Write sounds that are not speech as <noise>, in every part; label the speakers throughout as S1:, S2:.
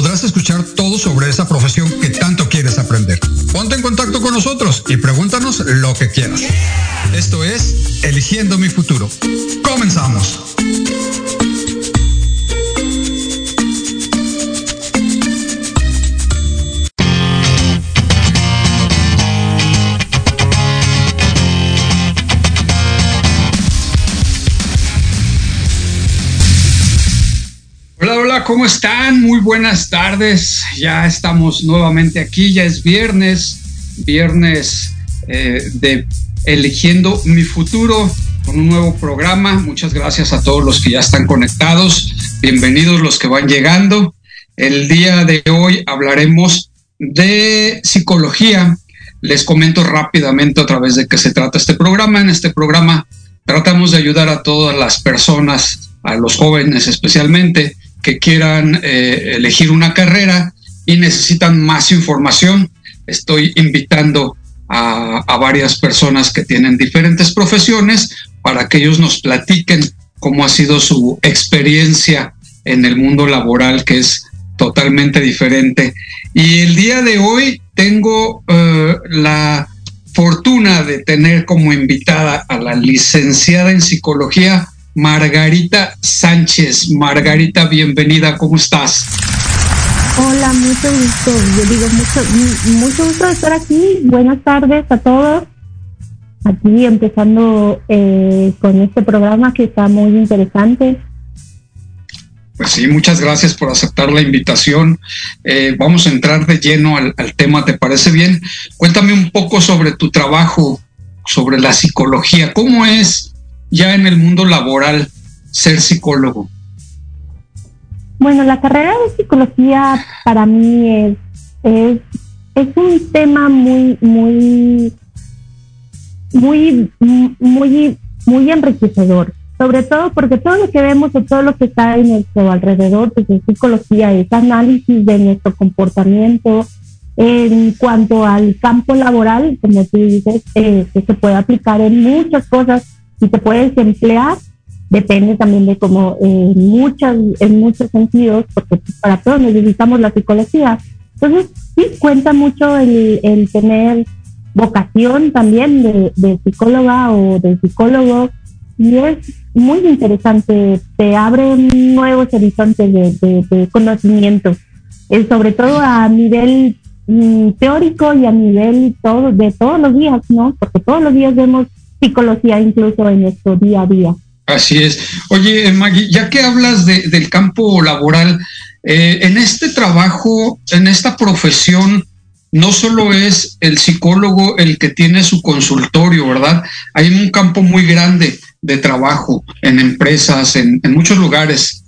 S1: podrás escuchar todo sobre esa profesión que tanto quieres aprender. Ponte en contacto con nosotros y pregúntanos lo que quieras. Esto es Eligiendo mi futuro. Comenzamos.
S2: ¿Cómo están? Muy buenas tardes. Ya estamos nuevamente aquí, ya es viernes, viernes eh, de Eligiendo mi futuro con un nuevo programa. Muchas gracias a todos los que ya están conectados. Bienvenidos los que van llegando. El día de hoy hablaremos de psicología. Les comento rápidamente a través de qué se trata este programa. En este programa tratamos de ayudar a todas las personas, a los jóvenes especialmente, que quieran eh, elegir una carrera y necesitan más información. Estoy invitando a, varias personas que tienen diferentes profesiones para que ellos nos platiquen cómo ha sido su experiencia en el mundo laboral, que es totalmente diferente. Y el día de hoy tengo uh, la fortuna de tener como invitada a la licenciada en psicología Margarita Sánchez. Margarita, bienvenida, ¿cómo estás?
S3: Hola, mucho gusto. Yo digo mucho, mucho gusto de estar aquí. Buenas tardes a todos. Aquí empezando eh, con este programa que está muy interesante.
S2: Pues sí, muchas gracias por aceptar la invitación. Eh, vamos a entrar de lleno al, al tema, ¿te parece bien? Cuéntame un poco sobre tu trabajo, sobre la psicología. ¿Cómo es ya en el mundo laboral ser psicólogo?
S3: Bueno, la carrera de psicología para mí es, es, es un tema muy, muy, muy, muy, muy enriquecedor. Sobre todo porque todo lo que vemos o todo lo que está en nuestro alrededor, pues psicología, es análisis de nuestro comportamiento, en cuanto al campo laboral, como tú dices, eh, que se puede aplicar en muchas cosas y te puedes emplear, depende también de cómo en muchas, en muchos sentidos, porque para todos necesitamos la psicología. Entonces, sí cuenta mucho el, el tener vocación también de, de, psicóloga o de psicólogo y es muy interesante, te abre nuevos horizontes de, de, de conocimiento, eh, sobre todo a nivel mm, teórico y a nivel todo, de todos los días, ¿no? Porque todos los días vemos psicología incluso en nuestro día a día.
S2: Así es. Oye, Maggie, ya que hablas de, del campo laboral, eh, en este trabajo, en esta profesión, no solo es el psicólogo el que tiene su consultorio, ¿verdad? Hay un campo muy grande de trabajo en empresas, en, en muchos lugares.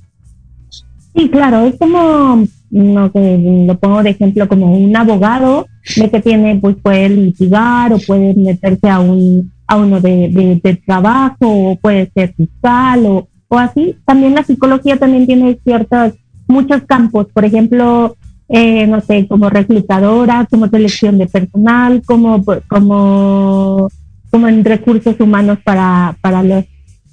S3: Sí, claro, es como, no sé, lo pongo de ejemplo como un abogado de que tiene, pues puede litigar o puede meterse a un a uno de, de, de, trabajo o puede ser fiscal o, o así. También la psicología también tiene ciertos, muchos campos, por ejemplo, eh, no sé, como reclutadora, como selección de personal, como, como, como en recursos humanos para, para los,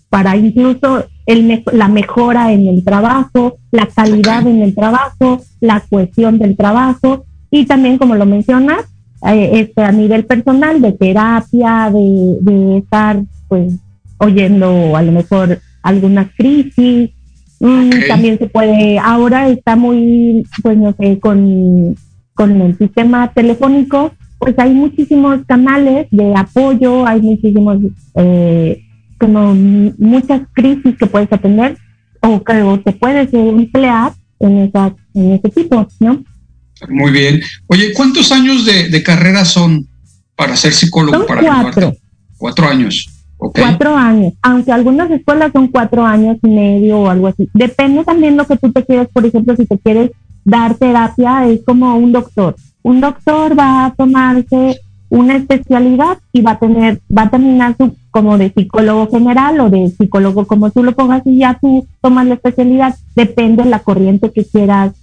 S3: para incluso el, la mejora en el trabajo, la calidad en el trabajo, la cohesión del trabajo. Y también, como lo mencionas, eh, este, a nivel personal de terapia, de, de, estar pues oyendo a lo mejor algunas crisis. Mm, okay. También se puede, ahora está muy, pues no sé, con, con el sistema telefónico, pues hay muchísimos canales de apoyo, hay muchísimos, eh, como muchas crisis que puedes atender o que o te puedes emplear en, esa, en ese tipo, ¿no?
S2: Muy bien. Oye, ¿cuántos años de, de carrera son para ser psicólogo?
S3: Son
S2: para
S3: cuatro.
S2: Cuatro años. Okay.
S3: Cuatro años, aunque algunas escuelas son cuatro años y medio o algo así. Depende también lo que tú te quieres, por ejemplo, si te quieres dar terapia, es como un doctor. Un doctor va a tomarse una especialidad y va a tener, va a terminar su, como de psicólogo general o de psicólogo como tú lo pongas y ya tú tomas la especialidad, depende de la corriente que quieras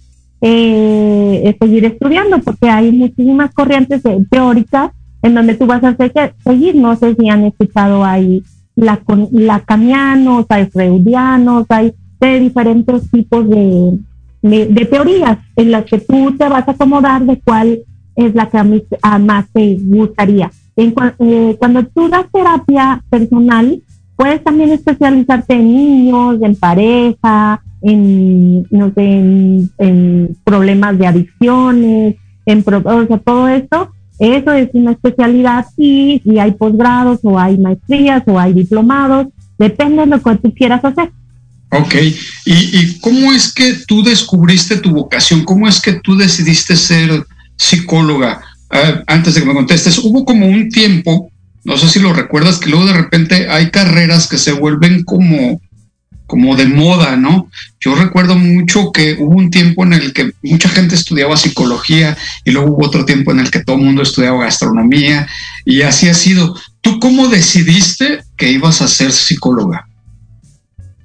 S3: eh, seguir estudiando, porque hay muchísimas corrientes teóricas en donde tú vas a seguir, no sé si han escuchado ahí la, lacanianos, hay freudianos, hay de diferentes tipos de, de, teorías en las que tú te vas a acomodar de cuál es la que a, mí, más te gustaría. En, eh, cuando tú das terapia personal, puedes también especializarte en niños, en pareja, en, no sé, en, problemas de adicciones, en o sea, todo esto, eso es una especialidad y, y hay posgrados o hay maestrías o hay diplomados, depende de lo que tú quieras hacer.
S2: Ok, ¿Y, ¿Y, cómo es que tú descubriste tu vocación? ¿Cómo es que tú decidiste ser psicóloga? Ah, antes de que me contestes, hubo como un tiempo, no sé si lo recuerdas, que luego de repente hay carreras que se vuelven como, como de moda, ¿no? Yo recuerdo mucho que hubo un tiempo en el que mucha gente estudiaba psicología y luego hubo otro tiempo en el que todo el mundo estudiaba gastronomía y así ha sido. ¿Tú cómo decidiste que ibas a ser psicóloga?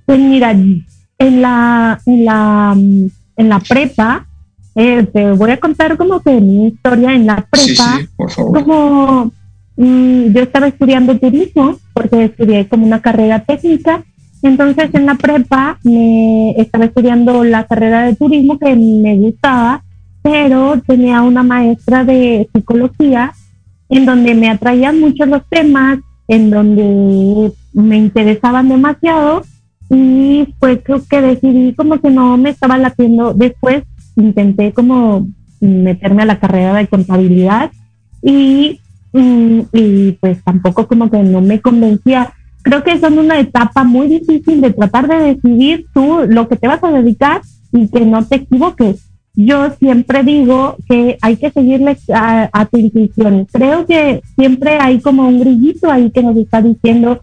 S3: Pues mira, en la, en la, en la prepa, eh, te voy a contar como que mi historia en la prepa. Como mm, yo estaba estudiando turismo, porque estudié como una carrera técnica. Entonces en la prepa me estaba estudiando la carrera de turismo que me gustaba, pero tenía una maestra de psicología en donde me atraían mucho los temas, en donde me interesaban demasiado y pues creo que decidí como que no me estaba latiendo. Después intenté como meterme a la carrera de contabilidad y, y, pues tampoco como que no me convencía. Creo que es una etapa muy difícil de tratar de decidir tú lo que te vas a dedicar y que no te equivoques. Yo siempre digo que hay que seguirle a, a tu intuición. Creo que siempre hay como un grillito ahí que nos está diciendo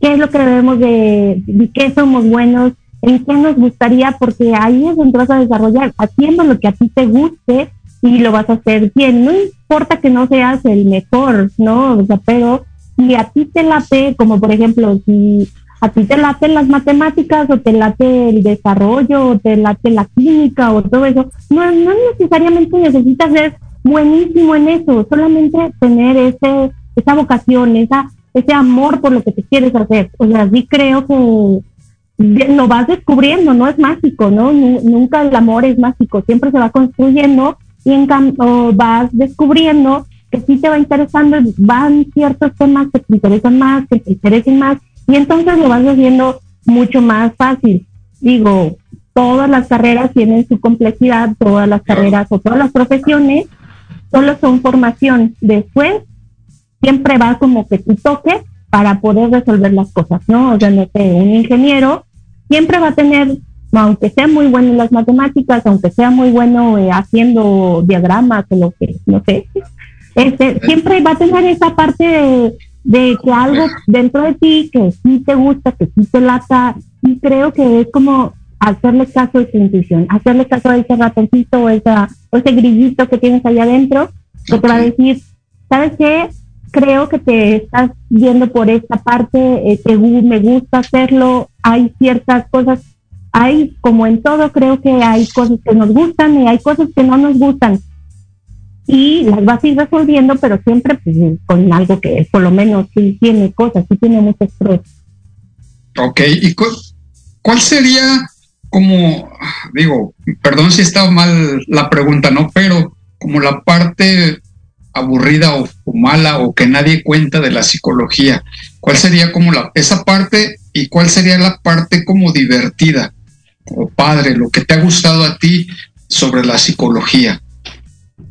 S3: qué es lo que debemos de, de qué somos buenos, en qué nos gustaría, porque ahí es donde vas a desarrollar, haciendo lo que a ti te guste y lo vas a hacer bien. No importa que no seas el mejor, ¿no? O sea, pero si a ti te late, como por ejemplo, si a ti te late las matemáticas o te late el desarrollo o te late la química o todo eso, no, no necesariamente necesitas ser buenísimo en eso, solamente tener ese, esa vocación, esa ese amor por lo que te quieres hacer. O sea, sí creo que lo vas descubriendo, no es mágico, ¿no? Nunca el amor es mágico, siempre se va construyendo y en cambio vas descubriendo que sí te va interesando, van ciertos temas que te interesan más, que te interesen más, y entonces lo vas haciendo mucho más fácil. Digo, todas las carreras tienen su complejidad, todas las carreras o todas las profesiones solo son formación. Después siempre va como que tu toque para poder resolver las cosas, ¿no? O sea, no sé, un ingeniero siempre va a tener, aunque sea muy bueno en las matemáticas, aunque sea muy bueno eh, haciendo diagramas o lo que, no sé, este, siempre va a tener esa parte de, que algo dentro de ti que sí te gusta, que sí te lata, y creo que es como hacerle caso a tu intuición, hacerle caso a ese ratoncito o, esa, o ese grillito que tienes allá adentro, que te va a decir, ¿sabes qué? creo que te estás viendo por esta parte, eh, me gusta hacerlo, hay ciertas cosas, hay como en todo, creo que hay cosas que nos gustan y hay cosas que no nos gustan. Y las vas a ir resolviendo, pero siempre pues, con algo que por lo menos sí tiene cosas, sí tiene muchos pros.
S2: Ok, ¿y cuál sería como, digo, perdón si está mal la pregunta, ¿no? Pero como la parte aburrida o, mala o que nadie cuenta de la psicología? ¿Cuál sería como la, esa parte y cuál sería la parte como divertida o padre, lo que te ha gustado a ti sobre la psicología?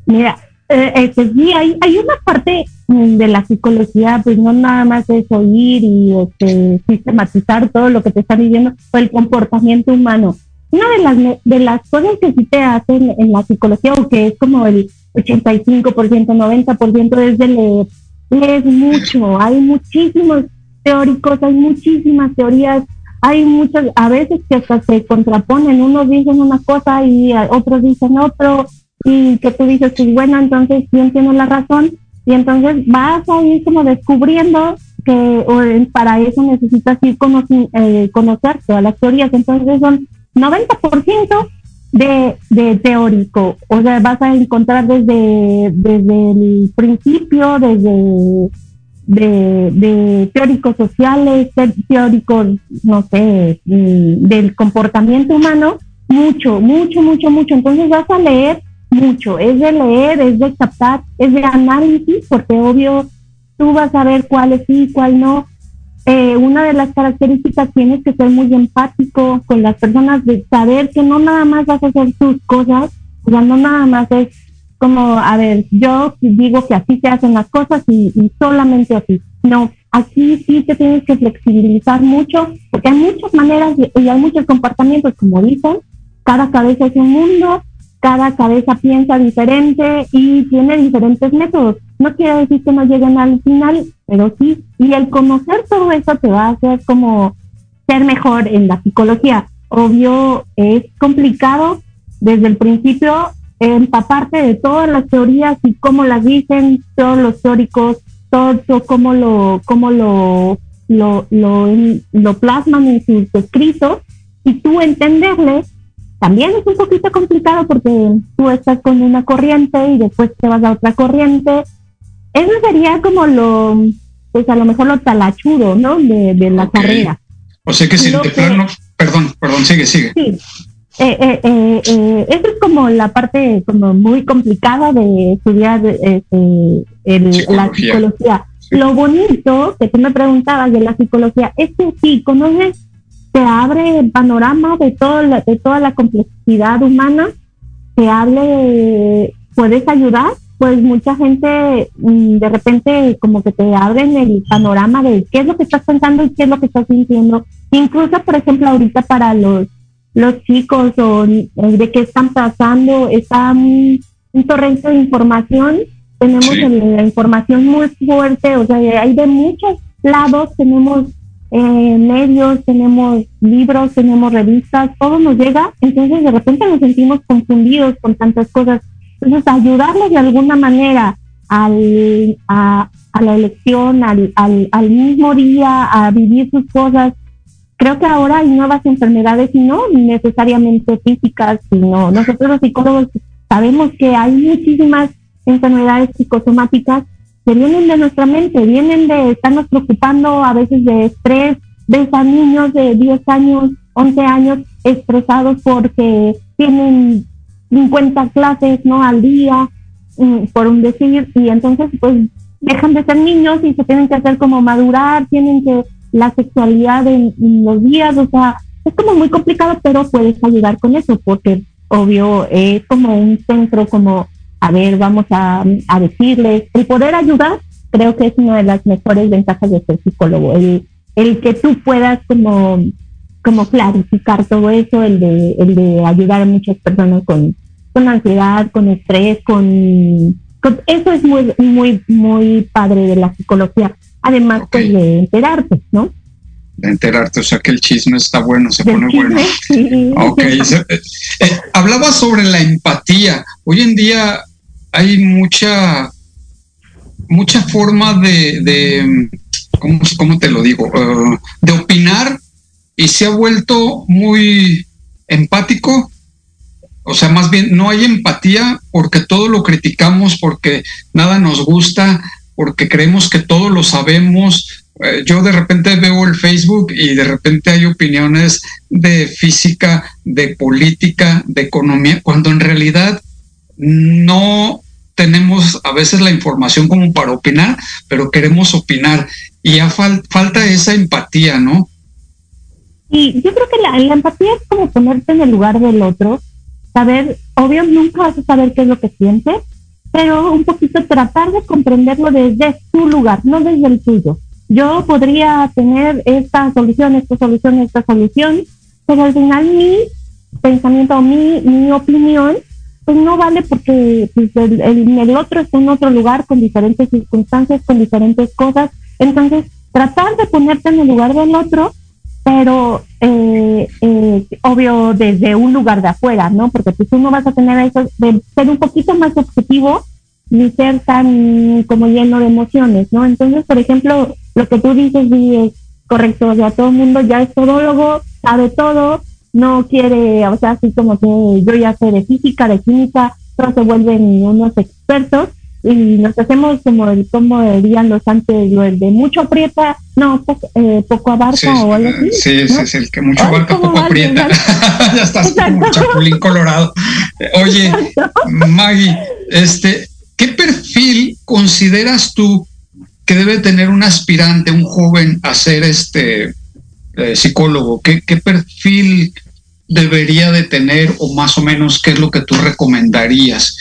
S3: Mira, eh, este, sí, hay, hay una parte de la psicología, pues no nada más es oír y este, sistematizar todo lo que te están diciendo, o el comportamiento humano. Una de las, de las cosas que sí te hacen en la psicología, o que es como el, 85%, 90% es de leer. Lees mucho, hay muchísimos teóricos, hay muchísimas teorías, hay muchas, a veces que hasta se contraponen, unos dicen una cosa y otros dicen otro, y que tú dices, pues bueno, entonces quién tiene la razón, Y entonces vas a ir como descubriendo que para eso necesitas ir eh, conocer todas las teorías. Entonces son 90% de, de teórico. O sea, vas a encontrar desde, desde el principio, desde de, teóricos sociales, teóricos, no sé, mm, del comportamiento humano, mucho, mucho, mucho, mucho. Entonces vas a leer mucho, es de leer, es de captar, es de análisis, porque obvio tú vas a ver cuál es sí, cuál no. Eh, una de las características tienes que ser muy empático con las personas, de saber que no nada más vas a hacer tus cosas, o sea, no nada más es como, a ver, yo digo que así se hacen las cosas y, solamente así. No, aquí sí te tienes que flexibilizar mucho, porque hay muchas maneras y hay muchos comportamientos, como dicen, cada cabeza es un mundo, cada cabeza piensa diferente y tiene diferentes métodos. No quiere decir que no lleguen al final, pero sí, y el conocer todo eso te va a hacer como ser mejor en la psicología. Obvio, es complicado desde el principio empaparte de todas las teorías y cómo las dicen todos los teóricos, todo, cómo lo, cómo lo, lo, lo, plasman en sus escritos y tú entenderle también es un poquito complicado porque tú estás con una corriente y después te vas a otra corriente. Eso sería como lo, pues a lo mejor lo talachudo, ¿no? De, de la carrera.
S2: O sea que si te plano, perdón, perdón, sigue, sigue. Sí,
S3: eh, eh, eh, eh, eso es como la parte como muy complicada de estudiar este, la psicología. Lo bonito que tú me preguntabas de la psicología es que sí, conoces, te abre el panorama de, todo de toda la complejidad humana, te hable, puedes ayudar, pues mucha gente mm, de repente como que te abren el panorama de qué es lo que estás pensando y qué es lo que estás sintiendo. Incluso, por ejemplo, ahorita para los los chicos o de qué están pasando, está un, torrente de información, tenemos la información muy fuerte, o sea, hay de muchos lados, tenemos eh, medios, tenemos libros, tenemos revistas, todo nos llega, entonces de repente nos sentimos confundidos con tantas cosas. Entonces, ayudarles de alguna manera al, a, a la elección, al, al, al mismo día, a vivir sus cosas, creo que ahora hay nuevas enfermedades y no necesariamente físicas, sino nosotros los psicólogos sabemos que hay muchísimas enfermedades psicosomáticas que vienen de nuestra mente, vienen de estarnos preocupando a veces de estrés, ves a niños de 10 años, 11 años estresados porque tienen 50 clases no al día, mm, por un decir, y entonces pues dejan de ser niños y se tienen que hacer como madurar, tienen que la sexualidad en, los días, o sea, es como muy complicado, pero puedes ayudar con eso, porque obvio es como un centro, como, a ver, vamos a, a decirles, el poder ayudar, creo que es una de las mejores ventajas de ser psicólogo, el, el que tú puedas como, como clarificar todo eso, el de, el de ayudar a muchas personas con, con ansiedad, con estrés, con, con eso es muy, muy, muy padre de la psicología además pues, de enterarte, ¿no?
S2: De enterarte, o sea que el chisme está bueno, se pone bueno. <laughs> Ok, eh, eh, hablaba sobre la empatía. Hoy en día hay mucha, mucha forma de, de ¿cómo, te lo digo? Uh, de opinar y se ha vuelto muy empático. O sea, más bien no hay empatía porque todo lo criticamos, porque nada nos gusta, porque creemos que todo lo sabemos. Eh, yo de repente veo el Facebook y de repente hay opiniones de física, de política, de economía, cuando en realidad no tenemos a veces la información como para opinar, pero queremos opinar y ya falta esa empatía, ¿no?
S3: Y yo creo que la, la, empatía es como ponerte en el lugar del otro, saber, obvio, nunca vas a saber qué es lo que sientes, pero un poquito tratar de comprenderlo desde su lugar, no desde el tuyo. Yo podría tener esta solución, esta solución, esta solución, pero al final mi pensamiento, mi, mi opinión, pues no vale porque pues, el, el, otro está en otro lugar con diferentes circunstancias, con diferentes cosas. Entonces, tratar de ponerte en el lugar del otro, pero eh, eh, obvio desde un lugar de afuera, ¿no? Porque pues, tú no vas a tener eso de ser un poquito más objetivo ni ser tan como lleno de emociones, ¿no? Entonces, por ejemplo, lo que tú dices sí es correcto, o sea, todo el mundo ya es todólogo, sabe todo, no quiere, o sea, así como que yo ya sé de física, de química, todos se vuelven unos expertos y nos hacemos como el como dirían los antes de mucho aprieta no poco, eh, poco abarca o algo así
S2: sí sí es el que mucho abarca poco aprieta. <laughs> Ya estás como chapulín colorado. Oye Maggie este qué perfil consideras tú que debe tener un aspirante un joven a ser este eh, psicólogo qué, qué perfil debería de tener o más o menos qué es lo que tú recomendarías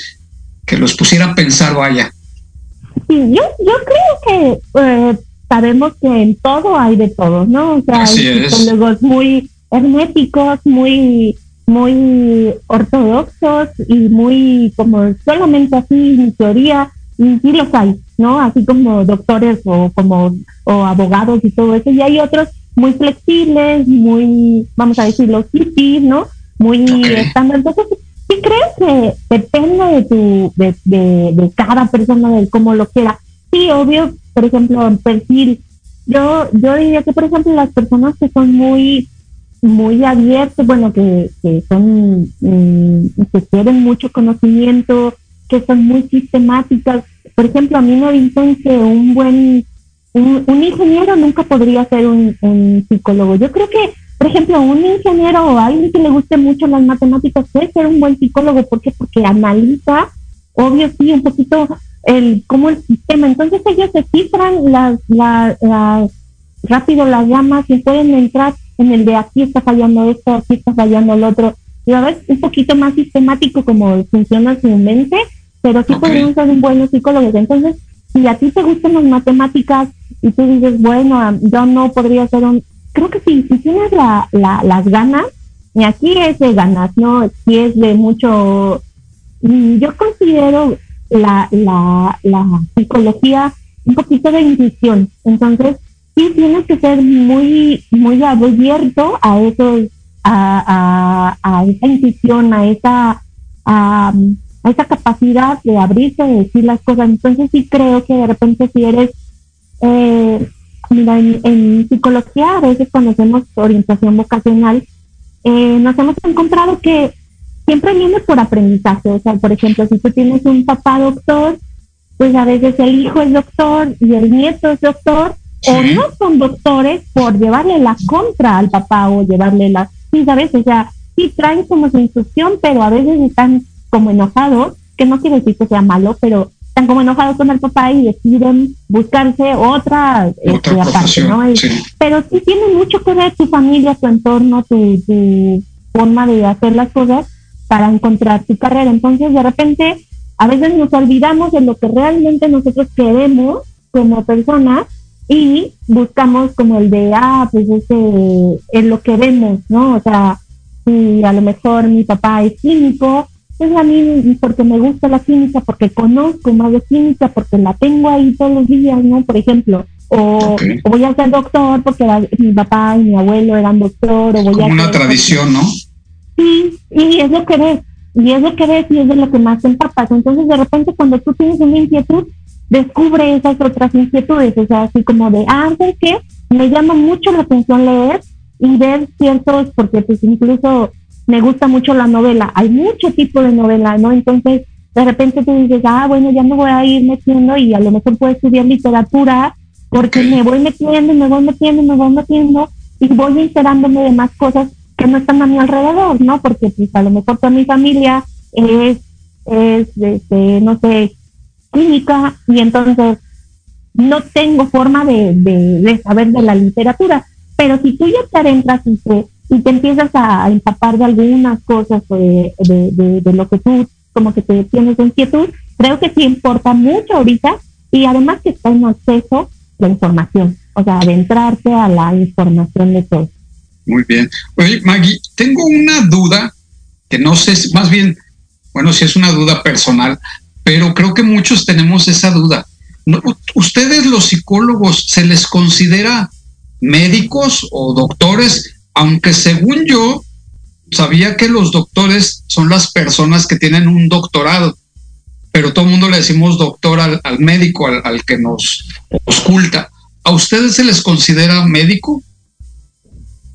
S2: que los pusiera a pensar, vaya.
S3: Sí, yo, yo creo que eh, sabemos que en todo hay de todo, ¿no? O sea, hay psicólogos muy herméticos, muy muy ortodoxos y muy como solamente así en teoría y sí los hay, ¿no? Así como doctores o como o abogados y todo eso y hay otros muy flexibles, muy vamos a decirlo hippies, ¿no? Muy estándar. Entonces sí creo que depende de tu, de, de, cada persona, de cómo lo quiera. Sí, obvio, por ejemplo, en perfil, yo, yo diría que, por ejemplo, las personas que son muy, muy abiertas, bueno, que, que son, mm, que quieren mucho conocimiento, que son muy sistemáticas. Por ejemplo, a mí me dicen que un buen, un, un ingeniero nunca podría ser un, un psicólogo. Yo creo que por ejemplo, un ingeniero o alguien que le guste mucho las matemáticas puede ser un buen psicólogo. ¿Por qué? Porque analiza, obvio, sí, un poquito el cómo el sistema. Entonces ellos se cifran las, las, rápido las llamas y pueden entrar en el de aquí está fallando esto, aquí está fallando el otro. Y a veces un poquito más sistemático como funciona su mente, pero sí podrían ser un buen psicólogo. Entonces, si a ti te gustan las matemáticas y tú dices, bueno, yo no podría ser un creo que sí, si tienes la, las ganas, y aquí es de ganas, ¿no? Si es de mucho, mm, yo considero la, la, la psicología un poquito de intuición, entonces sí tienes que ser muy, muy abierto a eso, a, a, esa intuición, a esa, a esa capacidad de abrirse, de decir las cosas. Entonces sí creo que de repente si eres eh, Mira, en, psicología a veces cuando hacemos orientación vocacional, eh, nos hemos encontrado que siempre viene por aprendizaje. O sea, por ejemplo, si tú tienes un papá doctor, pues a veces el hijo es doctor y el nieto es doctor, o no son doctores por llevarle la contra al papá o llevarle la... Sí, ¿sabes? O sea, sí traen como su instrucción, pero a veces están como enojados, que no quiere decir que sea malo, pero están como enojados con el papá y deciden buscarse otra, este, aparte, ¿no? Pero sí tiene mucho que ver tu familia, tu entorno, tu, tu forma de hacer las cosas para encontrar tu carrera. Entonces, de repente, a veces nos olvidamos de lo que realmente nosotros queremos como personas y buscamos como el de, ah, pues ese es lo que vemos, ¿no? O sea, si a lo mejor mi papá es químico, es a mí porque me gusta la química, porque conozco más de química, porque la tengo ahí todos los días, ¿no? Por ejemplo, o, voy a ser doctor porque mi papá y mi abuelo eran doctor, o voy
S2: Como una tradición, ¿no?
S3: Sí, y es lo que ves, y es lo que ves y es de lo que más te empapas. Entonces, de repente, cuando tú tienes una inquietud, descubre esas otras inquietudes, o sea, así como de, ah, ¿sabes qué? Me llama mucho la atención leer y ver ciertos, porque pues incluso me gusta mucho la novela. Hay mucho tipo de novela, ¿no? Entonces, de repente tú dices, ah, bueno, ya me voy a ir metiendo y a lo mejor puedo estudiar literatura porque me voy metiendo, me voy metiendo, me voy metiendo y voy enterándome de más cosas que no están a mi alrededor, ¿no? Porque pues a lo mejor toda mi familia es, es este, no sé, química y entonces no tengo forma de, de, de saber de la literatura. Pero si tú ya te adentras y te y te empiezas a empapar de algunas cosas de, de, lo que tú como que te tienes inquietud, creo que sí importa mucho ahorita y además que está en acceso la información, o sea, adentrarte a la información de todo.
S2: Muy bien. Oye, Maggie, tengo una duda que no sé, más bien, bueno, si es una duda personal, pero creo que muchos tenemos esa duda. ¿Ustedes los psicólogos se les considera médicos o doctores aunque según yo sabía que los doctores son las personas que tienen un doctorado. pero todo el mundo le decimos doctor al, médico, al, que nos oculta. ¿A ustedes se les considera médico?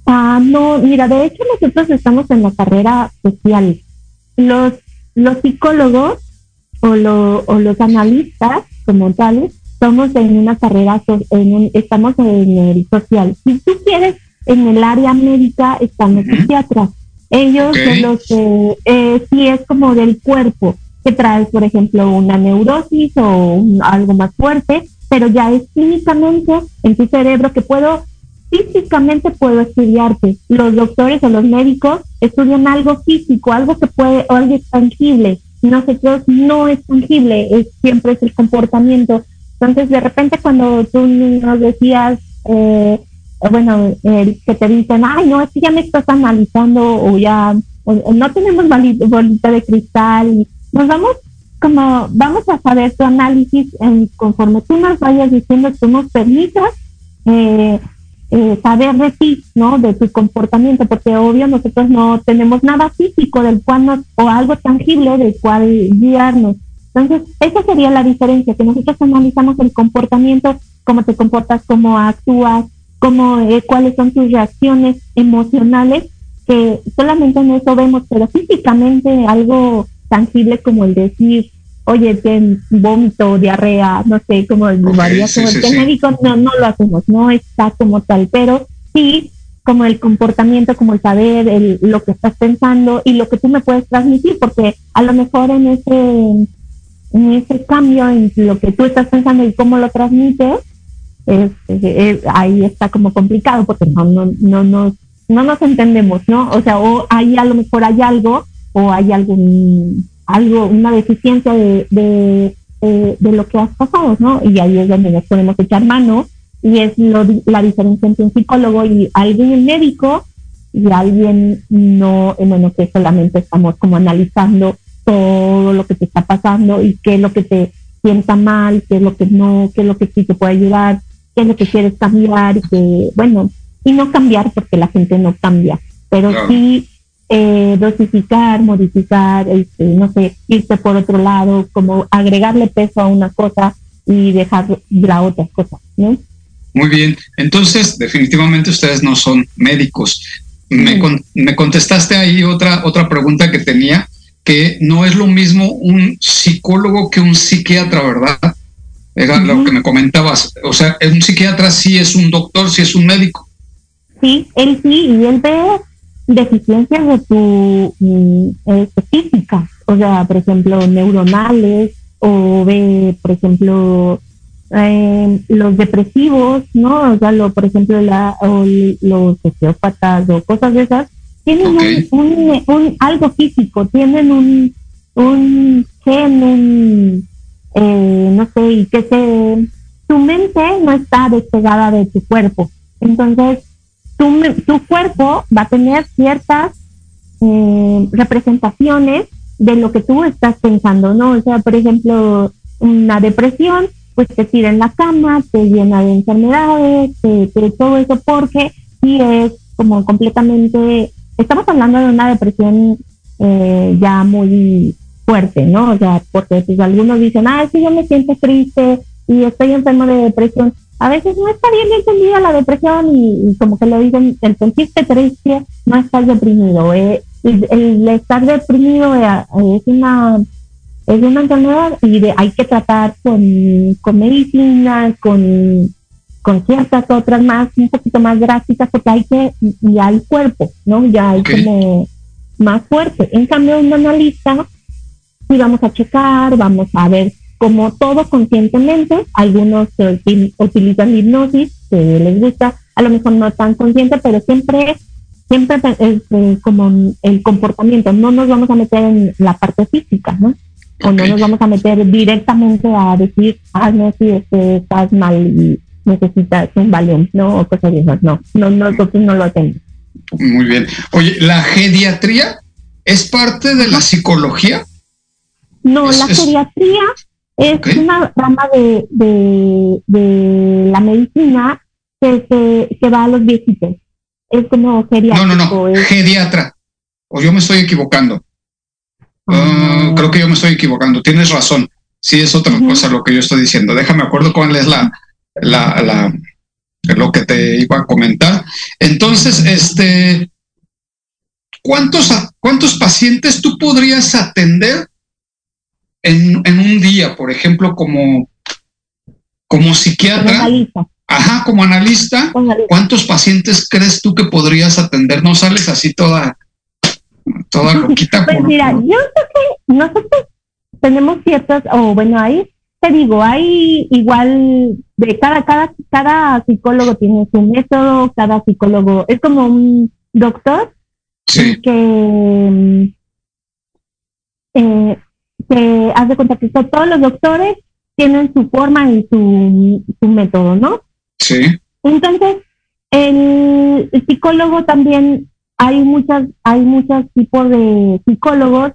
S3: Ah, no, mira, de hecho nosotros estamos en la carrera social. Los, los psicólogos o, los analistas como tales somos en una carrera, en estamos en el social. Si tú quieres, en el área médica están los psiquiatras. Ellos son los que, eh, si es como del cuerpo, que trae, por ejemplo, una neurosis o algo más fuerte, pero ya es clínicamente en tu cerebro que puedo, físicamente puedo estudiarte. Los doctores o los médicos estudian algo físico, algo que puede, o algo tangible. Nosotros no es tangible, es, siempre es el comportamiento. Entonces, de repente, cuando tú nos decías, eh, bueno, que te dicen, ay, no, es que ya me estás analizando o ya no tenemos bolita de cristal nos vamos como, vamos a saber tu análisis en, conforme tú nos vayas diciendo, tú nos permitas eh, eh, saber de ti, ¿no? De tu comportamiento, porque obvio nosotros no tenemos nada físico del cual o algo tangible del cual guiarnos. Entonces, esa sería la diferencia, que nosotros analizamos el comportamiento, cómo te comportas, cómo actúas, cómo, eh, cuáles son tus reacciones emocionales, que solamente en eso vemos, pero físicamente algo tangible como el decir, oye, ten vómito, diarrea, no sé, como el varía como el médico, no, no lo hacemos, no está como tal, pero sí como el comportamiento, como el saber, el, lo que estás pensando y lo que tú me puedes transmitir, porque a lo mejor en ese, en ese cambio en lo que tú estás pensando y cómo lo transmites, ahí está como complicado porque no, no, no, no, no nos entendemos, ¿no? O sea, o ahí a lo mejor hay algo o hay algún algo, una deficiencia de, de, lo que has pasado, ¿no? Y ahí es donde nos podemos echar mano y es lo, la diferencia entre un psicólogo y alguien médico y alguien no, bueno, que solamente estamos como analizando todo lo que te está pasando y qué es lo que te sienta mal, qué es lo que no, qué es lo que sí te puede ayudar, qué es lo que quieres cambiar, que, bueno, y no cambiar porque la gente no cambia, pero sí eh, dosificar, modificar, este, no sé, irse por otro lado, como agregarle peso a una cosa y dejar la otra cosa, ¿no?
S2: Muy bien, entonces definitivamente ustedes no son médicos. Me, me contestaste ahí otra, otra pregunta que tenía, que no es lo mismo un psicólogo que un psiquiatra, ¿verdad? Era lo que me comentabas. O sea, un psiquiatra sí es un doctor, sí es un médico.
S3: Sí, él sí, y él ve deficiencias de tu mm, eh, física, o sea, por ejemplo, neuronales, o ve, por ejemplo, eh, los depresivos, ¿no? O sea, lo, por ejemplo, la, o los sociópatas o cosas de esas, tienen un, un, algo físico, tienen un, un gen, un, eh, no sé, y que se, tu mente no está despegada de tu cuerpo. Entonces, tu, cuerpo va a tener ciertas eh, representaciones de lo que tú estás pensando, ¿no? O sea, por ejemplo, una depresión, pues te tira en la cama, te llena de enfermedades, te, todo eso, porque sí es como completamente, estamos hablando de una depresión eh, ya muy fuerte, ¿no? O sea, porque pues algunos dicen, ah, sí, yo me siento triste y estoy enfermo de depresión, a veces no está bien entendida la depresión y, como que lo dicen, el sentirte triste no estás deprimido. Eh, el, estar deprimido eh, es una es una enfermedad y de, hay que tratar con, con medicina, con, con ciertas otras más, un poquito más drásticas, porque hay que, ya el cuerpo, ¿no? Ya hay como más fuerte. En cambio, un analista, y vamos a checar, vamos a ver como todo conscientemente, algunos utilizan hipnosis, que les gusta, a lo mejor no tan consciente, pero siempre siempre es eh, como el comportamiento, no nos vamos a meter en la parte física, ¿no? O no nos vamos a meter directamente a decir, ah, no, si este, estás mal y necesitas un balón, ¿no? O cosas de esas, no, no, nosotros no lo hacemos.
S2: Muy bien. Oye, ¿la geriatría es parte de la psicología?
S3: No, la geriatría es una rama de, de, la medicina que, se, que va a los viejitos. Es como geriátrico.
S2: No, no, no, geriatra. O yo me estoy equivocando. Ah, creo que yo me estoy equivocando. Tienes razón. Sí, es otra cosa lo que yo estoy diciendo. Déjame acuerdo cuál es la, la, la, lo que te iba a comentar. Entonces, este, ¿cuántos, cuántos pacientes tú podrías atender en, en un día, por ejemplo, como, como psiquiatra? Ajá, como analista, ¿cuántos pacientes crees tú que podrías atender? No sales así toda, toda <laughs> loquita.
S3: Pues mira, yo sé que nosotros tenemos ciertas, o bueno, ahí te digo, hay igual de cada, cada, cada psicólogo tiene su método, cada psicólogo es como un doctor que, eh, que hace cuenta que todos los doctores tienen su forma y su, su método, ¿no?
S2: Sí.
S3: Entonces, el, el, psicólogo también hay muchas, hay muchos tipos de psicólogos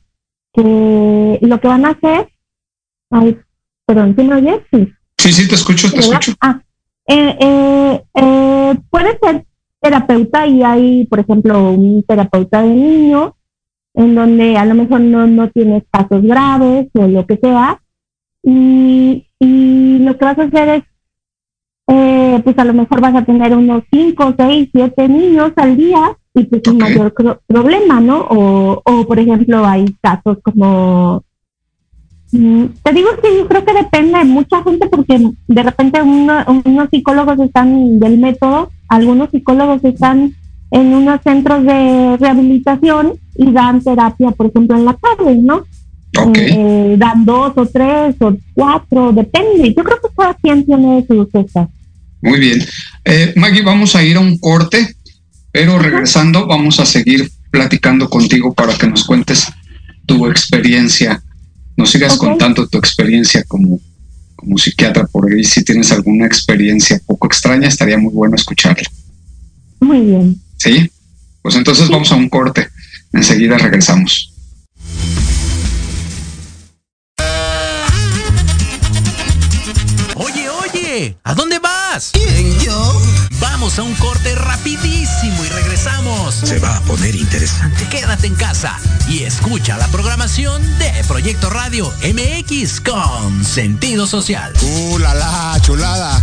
S3: que lo que van a hacer, ay, perdón, ¿sí me oyes?
S2: Sí. Sí, sí, te escucho, te escucho.
S3: Ah, eh, eh, eh, puede ser terapeuta y hay, por ejemplo, un terapeuta de niños en donde a lo mejor no, no tienes casos graves o lo que sea, y, y lo que vas a hacer es, eh, pues a lo mejor vas a tener unos 5, 6, 7 niños al día y pues un mayor problema, ¿no? O, o por ejemplo hay casos como mm, te digo que yo creo que depende de mucha gente porque de repente unos psicólogos están del método, algunos psicólogos están en unos centros de rehabilitación y dan terapia, por ejemplo, en la tarde, ¿no? Eh, dan dos o tres o cuatro, depende. Yo creo que cada quien tiene su cosas.
S2: Muy bien. Eh, Maggie, vamos a ir a un corte. Pero regresando, vamos a seguir platicando contigo para que nos cuentes tu experiencia, nos sigas contando tu experiencia como, como psiquiatra por ahí. Si tienes alguna experiencia poco extraña, estaría muy bueno escucharla.
S3: Muy bien.
S2: ¿Sí? Pues entonces vamos a un corte. Enseguida regresamos.
S4: Oye, oye, ¿a dónde vas?
S5: ¿Quién, yo?
S4: Vamos a un corte rapidísimo y regresamos.
S5: Se va a poner interesante.
S4: Quédate en casa y escucha la programación de Proyecto Radio MX con sentido social.
S5: ¡Uh, la, la chulada!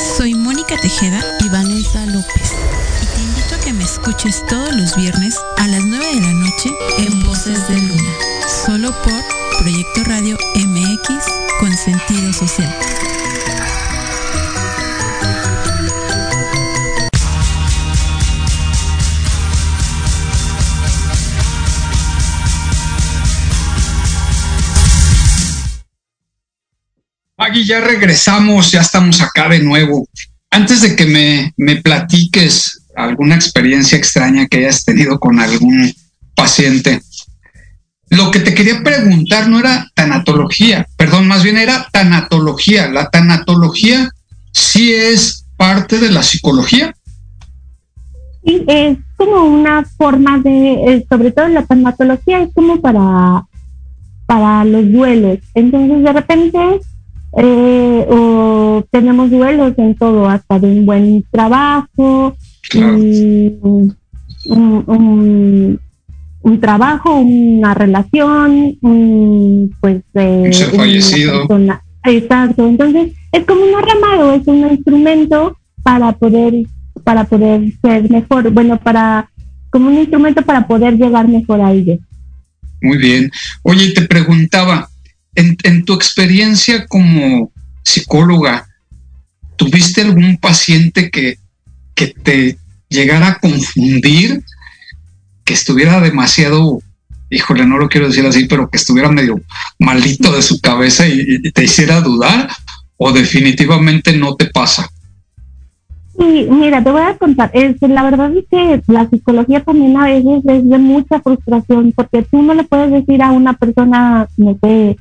S6: Soy Mónica Tejeda y Vanessa López y te invito a que me escuches todos los viernes a las 9 de la noche en Voces de Luna, solo por Proyecto Radio MX con sentido social.
S2: Maggie, ya regresamos, ya estamos acá de nuevo. Antes de que me, me platiques alguna experiencia extraña que hayas tenido con algún paciente. Lo que te quería preguntar no era tanatología, perdón, más bien era tanatología. La tanatología sí es parte de la psicología.
S3: Sí, es como una forma de, eh, sobre todo la tanatología es como para, para los duelos. Entonces de repente eh, o tenemos duelos en todo, hasta de un buen trabajo, un, un, trabajo, una relación, un, pues
S2: eh, ser fallecido.
S3: Exacto, entonces es como un arramado, es un instrumento para poder para poder ser mejor, bueno, para como un instrumento para poder llegar mejor a ellos.
S2: Muy bien. Oye, te preguntaba, en, tu experiencia como psicóloga, ¿tuviste algún paciente que, que te llegara a confundir, que estuviera demasiado, híjole, no lo quiero decir así, pero que estuviera medio maldito de su cabeza y, te hiciera dudar? ¿O definitivamente no te pasa?
S3: Sí, mira, te voy a contar. Es, la verdad es que la psicología también a veces es de mucha frustración, porque tú no le puedes decir a una persona, no sé,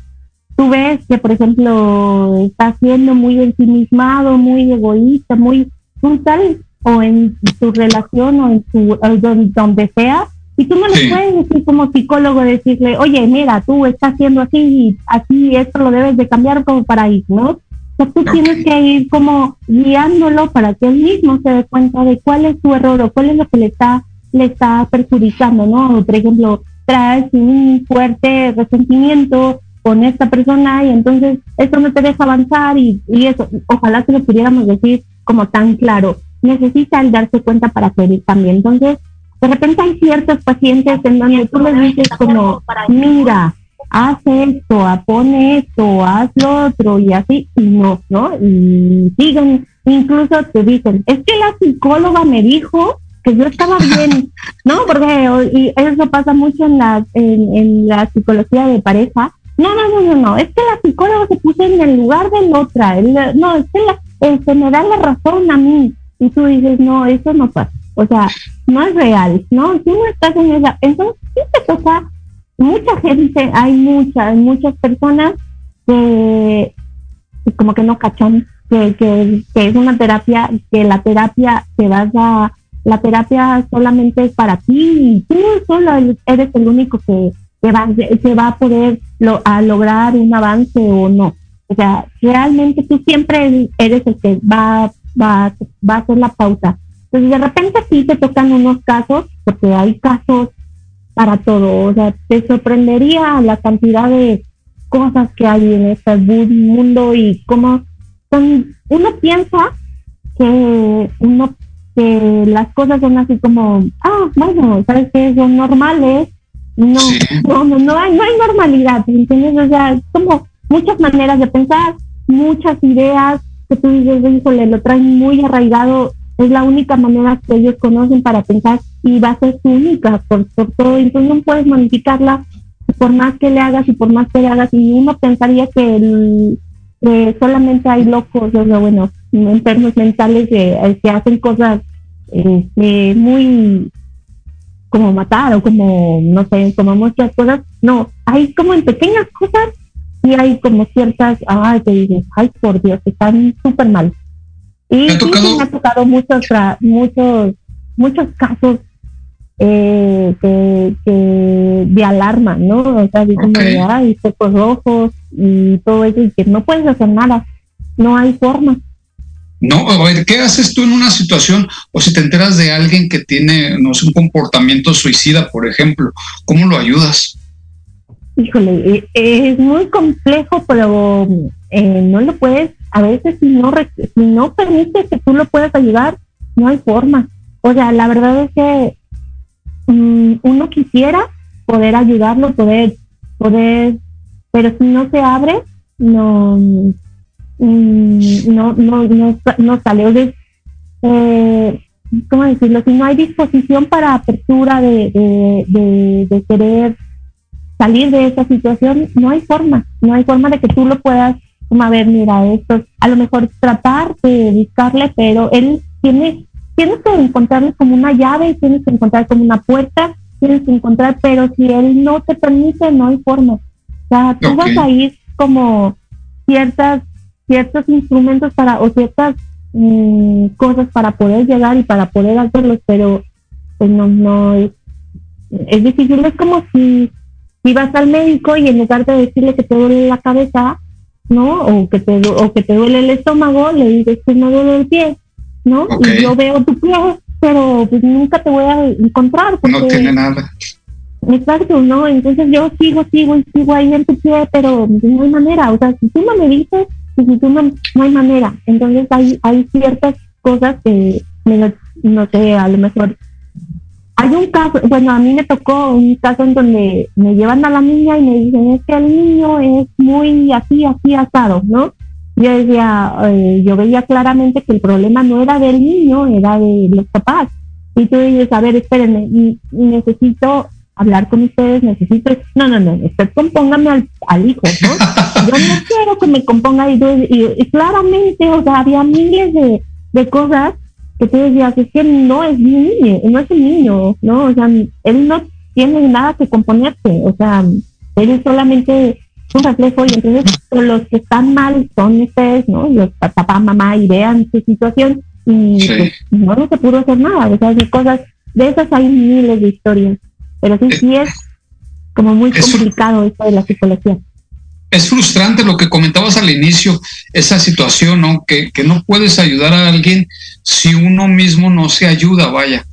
S3: tú ves que, por ejemplo, está siendo muy ensimismado, muy egoísta, muy brutal, o en su relación o en su donde, sea, y tú no le puedes decir como psicólogo decirle, oye, mira, tú estás haciendo así y así esto lo debes de cambiar como para ir, ¿no? O sea, tú tienes que ir como guiándolo para que él mismo se dé cuenta de cuál es su error o cuál es lo que le está le está perjudicando, ¿no? Por ejemplo, traes un fuerte resentimiento con esta persona y entonces eso no te deja avanzar y, y eso, ojalá se lo pudiéramos decir como tan claro. Necesita el darse cuenta para pedir también. Entonces, de repente hay ciertos pacientes en donde tú les dices como, mira, haz esto, pone esto, haz lo otro y así, y no, ¿no? Y siguen, incluso te dicen, es que la psicóloga me dijo que yo estaba bien, ¿no? Porque eso pasa mucho en la, en la psicología de pareja, no, no, no, no, no, es que la psicóloga se puso en el lugar de la otra, no, es que la, se me da la razón a mí. Y tú dices, no, eso no pasa. O sea, no es real, ¿no? Tú no estás en esa. Entonces, sí te toca, mucha gente, hay muchas, muchas personas que como que no cachan que, que, que es una terapia, que la terapia te vas a, la terapia solamente es para ti y tú solo eres el único que, se va a poder lo, a lograr un avance o no. O sea, realmente tú siempre eres el que va, va, va a hacer la pauta. Entonces, de repente sí te tocan unos casos, porque hay casos para todo. O sea, te sorprendería la cantidad de cosas que hay en este mundo y cómo son, uno piensa que uno que las cosas son así como, ah, bueno, sabes que son normales no, no, no, no hay, no hay normalidad, ¿entiendes? O sea, como muchas maneras de pensar, muchas ideas que tú dices, híjole, lo traen muy arraigado, es la única manera que ellos conocen para pensar y va a ser su única por, por todo, entonces no puedes modificarla por más que le hagas y por más que le hagas, y uno pensaría que, el, solamente hay locos, o sea, bueno, enfermos mentales que, que hacen cosas este, muy como matar o como, no sé, como muchas cosas. No, hay como en pequeñas cosas y hay como ciertas, ay, que dices, ay, por Dios, están súper mal. Y sí, me ha tocado muchos, muchos, muchos casos eh, que, que, de alarma, ¿no? O sea, okay. ay, focos rojos y todo eso, y que no puedes hacer nada, no hay forma.
S2: No, a ver, ¿qué haces tú en una situación o si te enteras de alguien que tiene, no sé, un comportamiento suicida, por ejemplo? ¿Cómo lo ayudas?
S3: Híjole, e, es muy complejo, pero eh, no lo puedes, a veces si no, si no permite que tú lo puedas ayudar, no hay forma. O sea, la verdad es que um, uno quisiera poder ayudarlo, poder, poder, pero si no se abre, no, Mm, no, no, no, no sale. O sea, eh, ¿cómo decirlo? Si no hay disposición para apertura de, de, de, querer salir de esa situación, no hay forma, no hay forma de que tú lo puedas, como a ver, mira, esto, a lo mejor tratar de buscarle, pero él tiene tienes que encontrarle como una llave, tienes que encontrar como una puerta, tienes que encontrar, pero si él no te permite, no hay forma. O sea, tú vas a ir como ciertas, ciertos instrumentos para, o ciertas mm, cosas para poder llegar y para poder hacerlos, pero pues no, no es, es difícil, es como si, si vas al médico y en lugar de decirle que te duele la cabeza, ¿no? O que te, o que te duele el estómago, le dices que me duele el pie, ¿no? Y yo veo tu pie, pero pues nunca te voy a encontrar.
S2: no tiene nada.
S3: Exacto, ¿no? Entonces yo sigo, sigo y sigo ahí en tu pie, pero no hay manera. O sea, si tú no me dices, y si tú no, no hay manera. Entonces hay, hay ciertas cosas que, no sé, a lo mejor hay un caso, bueno, a mí me tocó un caso en donde me llevan a la niña y me dicen, es que el niño es muy así, así asado, ¿no? Yo decía, eh, yo veía claramente que el problema no era del niño, era de los papás. Y tú dices, a ver, espérenme, necesito hablar con ustedes, necesito, no, no, no, usted compóngame al, al hijo, ¿no? <laughs> Yo no quiero que me componga y, y, claramente, o sea, había miles de, de cosas que tú decías, es que no es un niño, no es un niño, ¿no? O sea, él no tiene nada que componerse, o sea, él es solamente un reflejo y entonces los que están mal son ustedes, ¿no? Los papá, mamá y vean su situación y pues, no, se pudo hacer nada, o sea, de cosas, de esas hay miles de historias, pero sí, sí es como muy complicado esto de la psicología
S2: es frustrante lo que comentabas al inicio, esa situación, ¿no? Que, que no puedes ayudar a alguien si uno mismo no se ayuda, vaya.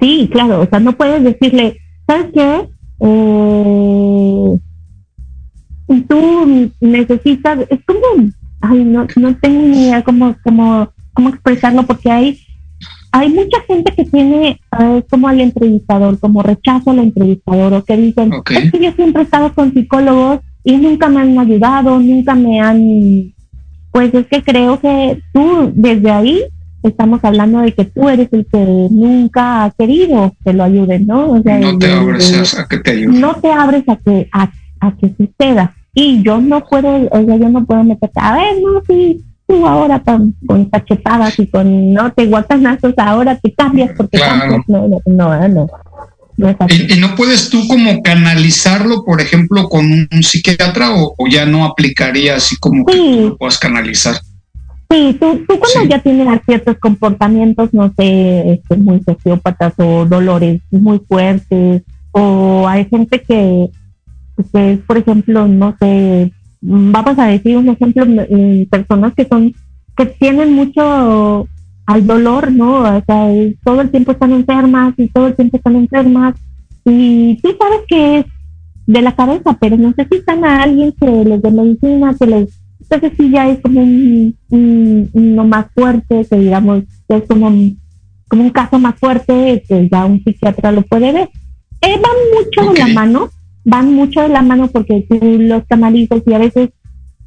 S3: Sí, claro, o sea, no puedes decirle, ¿sabes qué? Eh, tú necesitas, es como, ay, no, no tengo ni idea cómo, cómo, cómo expresarlo, porque hay, hay mucha gente que tiene como al entrevistador, como rechazo al entrevistador, o que dicen, es que yo siempre he estado con psicólogos y nunca me han ayudado, nunca me han, pues es que creo que tú desde ahí estamos hablando de que tú eres el que nunca ha querido que lo ayuden, ¿no?
S2: no te abres a que te ayuden.
S3: No te abres a que, a, que suceda. Y yo no puedo, o sea, yo no puedo meterte, a ver, no, sí, tú ahora con, con cachetadas y con, no, te guatanazos, ahora te cambias porque cambias. No, no, no, no.
S2: ¿Y, no puedes tú como canalizarlo, por ejemplo, con un, psiquiatra o, ya no aplicaría así como que tú lo puedas canalizar?
S3: Sí, tú, tú cuando ya tienes ciertos comportamientos, no sé, este, muy sociópatas o dolores muy fuertes, o hay gente que, que por ejemplo, no sé, vamos a decir un ejemplo, mm, personas que son, que tienen mucho al dolor, ¿no? O sea, todo el tiempo están enfermas y todo el tiempo están enfermas y tú sabes que es de la cabeza, pero necesitan a alguien que les dé medicina, que les... Entonces sí ya es como un, un, más fuerte, que digamos, es como un, como un caso más fuerte que ya un psiquiatra lo puede ver. Eh, van mucho de la mano, van mucho de la mano porque tú los canalizas y a veces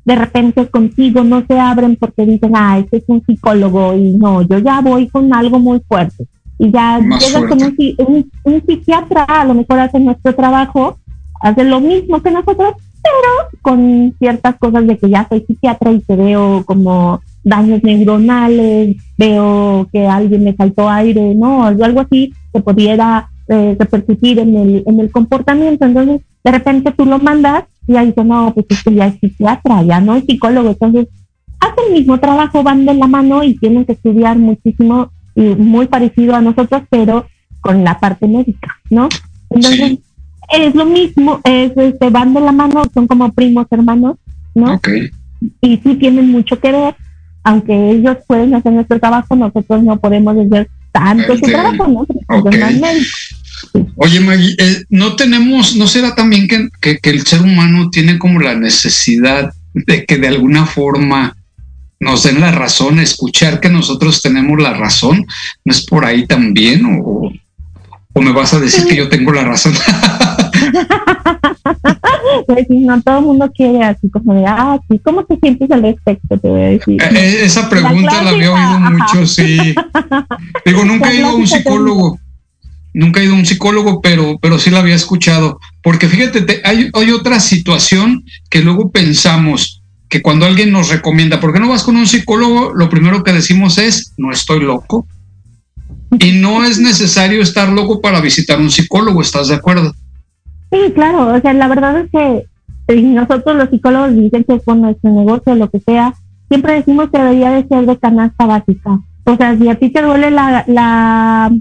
S3: de repente contigo no se abren porque dicen, ah, este es un psicólogo y no, yo ya voy con algo muy fuerte. Y ya llegas con un, psiquiatra, a lo mejor hace nuestro trabajo, hace lo mismo que nosotros, pero con ciertas cosas de que ya soy psiquiatra y te veo como daños neuronales, veo que alguien me saltó aire, no, algo así que pudiera eh, repercutir en el, en el comportamiento. Entonces, de repente tú lo mandas y ahí dice, no, pues esto ya es psiquiatra, ya no es psicólogo. Entonces, hacen el mismo trabajo, van de la mano y tienen que estudiar muchísimo y muy parecido a nosotros, pero con la parte médica, ¿no? Entonces, es lo mismo, es, este, van de la mano, son como primos hermanos, ¿no? Y sí tienen mucho que ver, aunque ellos pueden hacer nuestro trabajo, nosotros no podemos hacer tanto su trabajo, ¿no?
S2: Oye, Maggie, eh, no tenemos, ¿no será también que, el ser humano tiene como la necesidad de que de alguna forma nos den la razón, escuchar que nosotros tenemos la razón? ¿No es por ahí también? ¿O, o me vas a decir que yo tengo la razón? <laughs>
S3: pues no todo el mundo quiere así como de, ah, sí, ¿cómo te sientes al respecto? Te voy a decir. Eh,
S2: eh, esa pregunta la, había oído mucho, sí. <laughs> Digo, nunca he ido a un psicólogo nunca he ido a un psicólogo, pero, pero sí lo había escuchado. Porque fíjate, hay, otra situación que luego pensamos que cuando alguien nos recomienda, ¿por qué no vas con un psicólogo? Lo primero que decimos es, no estoy loco. Y no es necesario estar loco para visitar un psicólogo, ¿estás de acuerdo?
S3: Sí, claro, o sea, la verdad es que eh, nosotros los psicólogos que con nuestro negocio, lo que sea, siempre decimos que debería de ser de canasta básica. O sea, si a ti te duele la, la,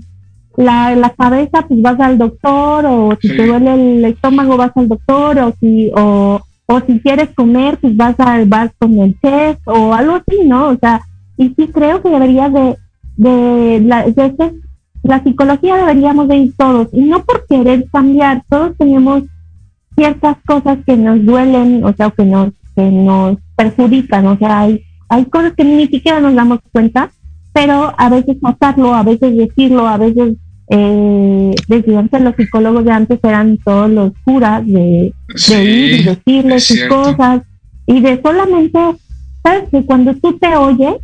S3: la, cabeza, pues vas al doctor, o si te duele el estómago, vas al doctor, o si, o, o si quieres comer, pues vas al vas con el chef, o algo así, ¿no? O sea, y sí creo que debería de, de, la, de la psicología deberíamos de ir todos, y no por querer cambiar, todos tenemos ciertas cosas que nos duelen, o sea, que nos, que nos perjudican, o sea, hay, hay cosas que ni siquiera nos damos cuenta, pero a veces notarlo, a veces decirlo, a veces eh, antes los psicólogos de antes eran todos los curas de, ir y decirles sus cosas y de solamente, sabes que cuando tú te oyes,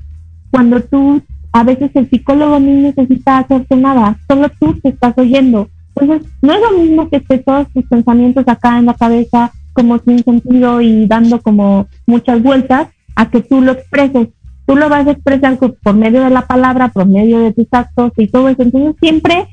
S3: cuando tú, a veces el psicólogo no necesita hacerte nada, solo tú te estás oyendo. Entonces, no es lo mismo que esté todos tus pensamientos acá en la cabeza como sin sentido y dando como muchas vueltas a que tú lo expreses. Tú lo vas a expresar por medio de la palabra, por medio de tus actos y todo eso. Entonces siempre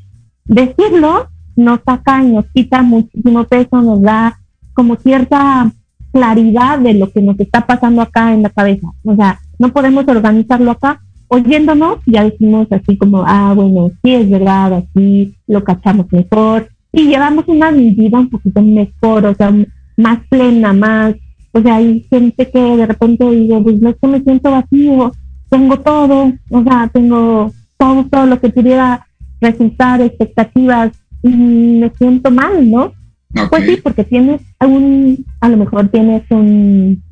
S3: decirlo nos saca y nos quita muchísimo peso, nos da como cierta claridad de lo que nos está pasando acá en la cabeza. O sea, no podemos organizarlo acá. Oyéndonos, ya decimos así como, ah, bueno, sí es verdad, así lo cachamos mejor. Y llevamos una vida un poquito mejor, o sea, más plena, más, o sea, hay gente que de repente digo, pues no es que me siento vacío, tengo todo, o sea, tengo todo, todo lo que pudiera resultar, expectativas, y me siento mal, ¿no? Pues sí, porque tienes algún, a lo mejor tienes un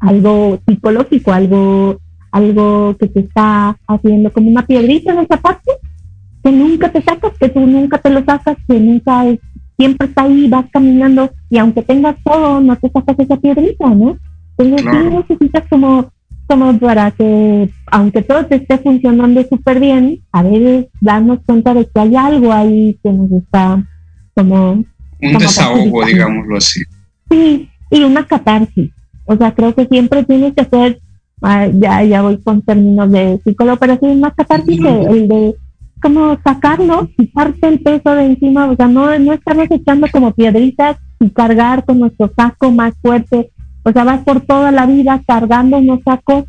S3: algo psicológico, algo, algo que te está haciendo como una piedrita en esa parte, que nunca te sacas, que tú nunca te lo sacas, que nunca es siempre está ahí, vas caminando y aunque tengas todo, no te sacas esa piedrita, ¿no? Entonces sí necesitas como, como para que, aunque todo te esté funcionando súper bien, a veces darnos cuenta de que hay algo ahí que nos está como...
S2: Un desahogo, digámoslo así.
S3: Sí, y una catarsis. O sea, creo que siempre tienes que hacer, ah, ya, ya voy con términos de psicólogo, pero sí, una catarsis, el de como sacarlo, quitarte el peso de encima, o sea, no, no estamos echando como piedritas y cargar con nuestro saco más fuerte, o sea, vas por toda la vida cargando unos sacos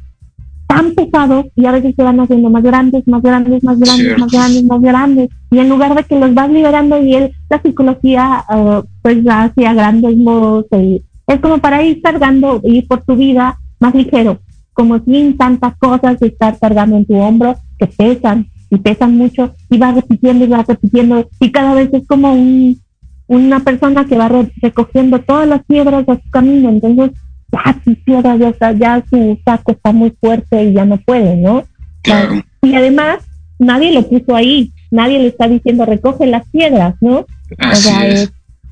S3: tan pesados y a veces se van haciendo más grandes, más grandes, más grandes, más grandes, más grandes, y en lugar de que los vas liberando y él, la psicología, uh, pues hacia grandes modos, es como para ir cargando, y por tu vida más ligero, como sin tantas cosas de estar cargando en tu hombro que pesan, y pesan mucho y va repitiendo y va repitiendo y cada vez es como un, una persona que va recogiendo todas las piedras de su camino, entonces ya su piedra ya está, ya su saco está muy fuerte y ya no puede, ¿no? Y además nadie lo puso ahí, nadie le está diciendo recoge las piedras, ¿no? o sea,